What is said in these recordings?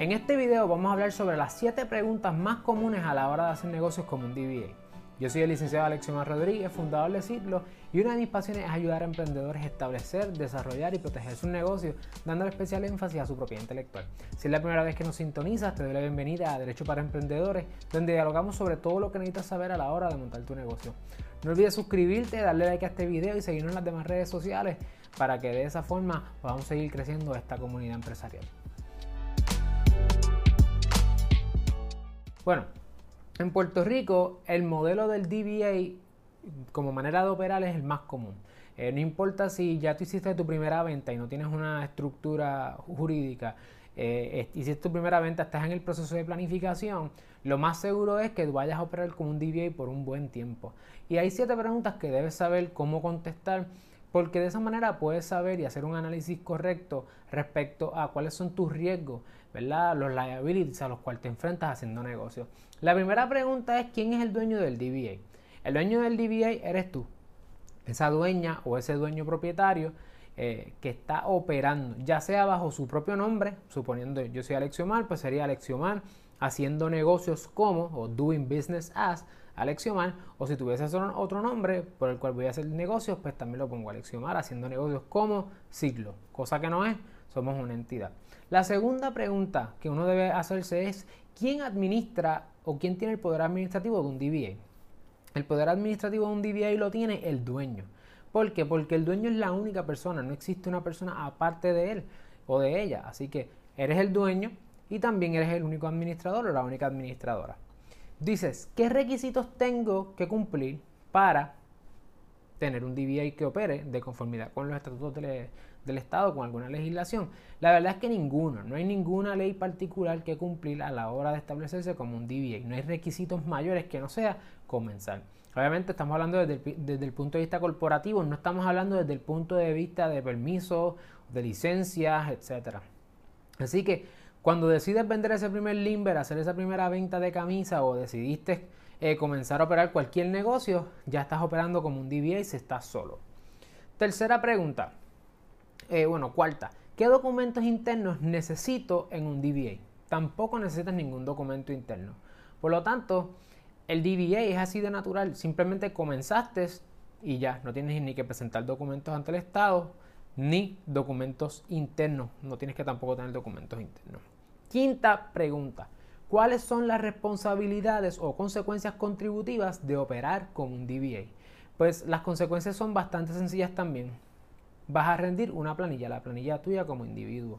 En este video vamos a hablar sobre las 7 preguntas más comunes a la hora de hacer negocios como un DBA. Yo soy el licenciado Alexiomar Rodríguez, fundador de Ciclo, y una de mis pasiones es ayudar a emprendedores a establecer, desarrollar y proteger sus negocios, dándole especial énfasis a su propiedad intelectual. Si es la primera vez que nos sintonizas, te doy la bienvenida a Derecho para Emprendedores, donde dialogamos sobre todo lo que necesitas saber a la hora de montar tu negocio. No olvides suscribirte, darle like a este video y seguirnos en las demás redes sociales para que de esa forma podamos seguir creciendo esta comunidad empresarial. Bueno, en Puerto Rico el modelo del DBA como manera de operar es el más común. Eh, no importa si ya tú hiciste tu primera venta y no tienes una estructura jurídica, eh, hiciste tu primera venta, estás en el proceso de planificación, lo más seguro es que vayas a operar como un DBA por un buen tiempo. Y hay siete preguntas que debes saber cómo contestar porque de esa manera puedes saber y hacer un análisis correcto respecto a cuáles son tus riesgos, ¿verdad? Los liabilities a los cuales te enfrentas haciendo negocio. La primera pregunta es ¿quién es el dueño del DBA? El dueño del DBA eres tú, esa dueña o ese dueño propietario eh, que está operando, ya sea bajo su propio nombre, suponiendo yo soy Alexiomar, pues sería Alexiomar haciendo negocios como o doing business as Alexiomar, o si tuviese otro nombre por el cual voy a hacer negocios, pues también lo pongo Alexiomar haciendo negocios como ciclo, cosa que no es, somos una entidad. La segunda pregunta que uno debe hacerse es, ¿quién administra o quién tiene el poder administrativo de un DBA? El poder administrativo de un DBA lo tiene el dueño. ¿Por qué? Porque el dueño es la única persona, no existe una persona aparte de él o de ella. Así que eres el dueño y también eres el único administrador o la única administradora. Dices, ¿qué requisitos tengo que cumplir para tener un DBA que opere de conformidad con los estatutos del, Estado, con alguna legislación? La verdad es que ninguno, no hay ninguna ley particular que cumplir a la hora de establecerse como un DBA. No hay requisitos mayores que no sea comenzar. Obviamente estamos hablando desde el, desde el, punto de vista corporativo, no estamos hablando desde el punto de vista de permisos, de licencias, etc. Así que cuando decides vender ese primer limber, hacer esa primera venta de camisa o decidiste eh, comenzar a operar cualquier negocio, ya estás operando como un DBA y se estás solo. Tercera pregunta. Eh, bueno, cuarta. ¿Qué documentos internos necesito en un DBA? Tampoco necesitas ningún documento interno. Por lo tanto, el DBA es así de natural. Simplemente comenzaste y ya, no tienes ni que presentar documentos ante el Estado ni documentos internos. No tienes que tampoco tener documentos internos. Quinta pregunta. ¿Cuáles son las responsabilidades o consecuencias contributivas de operar con un DBA? Pues las consecuencias son bastante sencillas también. Vas a rendir una planilla, la planilla tuya como individuo.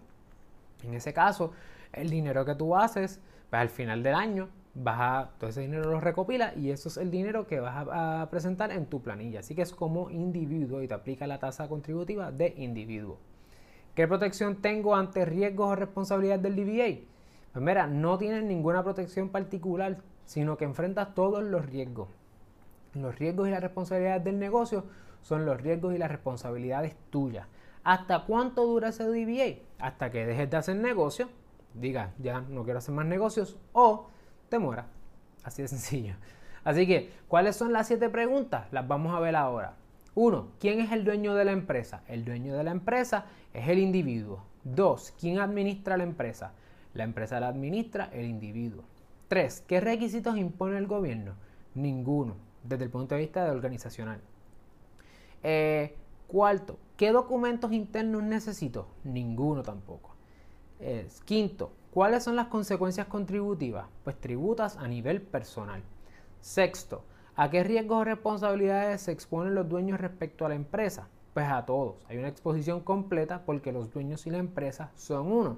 En ese caso, el dinero que tú haces, pues al final del año, vas a, todo ese dinero lo recopila y eso es el dinero que vas a, presentar en tu planilla. Así que es como individuo y te aplica la tasa contributiva de individuo. ¿Qué protección tengo ante riesgos o responsabilidades del DBA? Pues mira, no tienes ninguna protección particular, sino que enfrentas todos los riesgos. Los riesgos y las responsabilidades del negocio son los riesgos y las responsabilidades tuyas. ¿Hasta cuánto dura ese DBA? Hasta que dejes de hacer negocio, digas, ya no quiero hacer más negocios, o te. Así de sencillo. Así que, ¿cuáles son las siete preguntas? Las vamos a ver ahora. Uno, ¿quién es el dueño de la empresa? El dueño de la empresa es el individuo. Dos, ¿quién administra la empresa? La empresa la administra el individuo. Tres, ¿qué requisitos impone el gobierno? Ninguno, desde el punto de vista de organizacional. Eh, cuarto, ¿qué documentos internos necesito? Ninguno tampoco. quinto, ¿cuáles son las consecuencias contributivas? Pues tributas a nivel personal. Sexto, ¿a qué riesgos o responsabilidades se exponen los dueños respecto a la empresa? Pues a todos. Hay una exposición completa porque los dueños y la empresa son uno.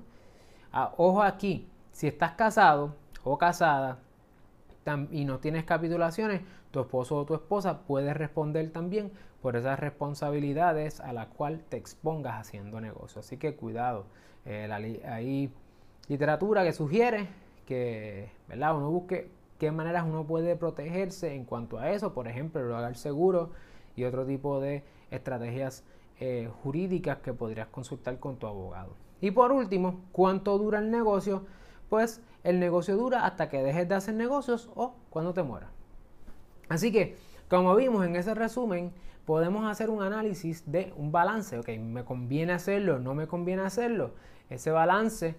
Ah, ojo aquí, si estás casado o casada y no tienes capitulaciones, tu esposo o tu esposa puede responder también por esas responsabilidades a las cuales te expongas haciendo negocio. Así que cuidado. Eh, hay literatura que sugiere que ¿verdad? uno busque qué maneras uno puede protegerse en cuanto a eso. Por ejemplo, el hogar seguro y otro tipo de estrategias eh, jurídicas que podrías consultar con tu abogado. Y por último, ¿cuánto dura el negocio? Pues el negocio dura hasta que dejes de hacer negocios o cuando te mueras. Así que, como vimos en ese resumen, podemos hacer un análisis de un balance. Ok, ¿me conviene hacerlo? ¿No me conviene hacerlo? Ese balance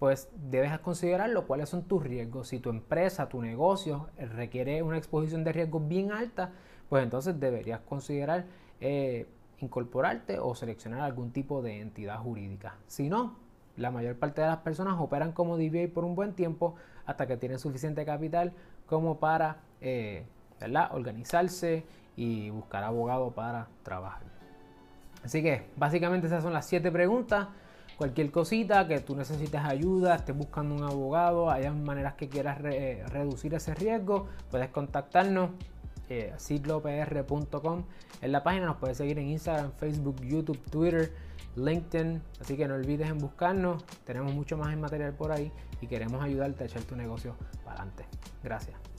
pues debes considerarlo cuáles son tus riesgos. Si tu empresa, tu negocio requiere una exposición de riesgo bien alta, pues entonces deberías considerar eh, incorporarte o seleccionar algún tipo de entidad jurídica. Si no, la mayor parte de las personas operan como DBA por un buen tiempo hasta que tienen suficiente capital como para eh, organizarse y buscar abogado para trabajar. Así que básicamente esas son las siete preguntas. Cualquier cosita que tú necesites ayuda, estés buscando un abogado, haya maneras que quieras reducir ese riesgo, puedes contactarnos eh, en la página. Nos puedes seguir en Instagram, Facebook, YouTube, Twitter, LinkedIn. Así que no olvides en buscarnos. Tenemos mucho más en material por ahí y queremos ayudarte a echar tu negocio para adelante. Gracias.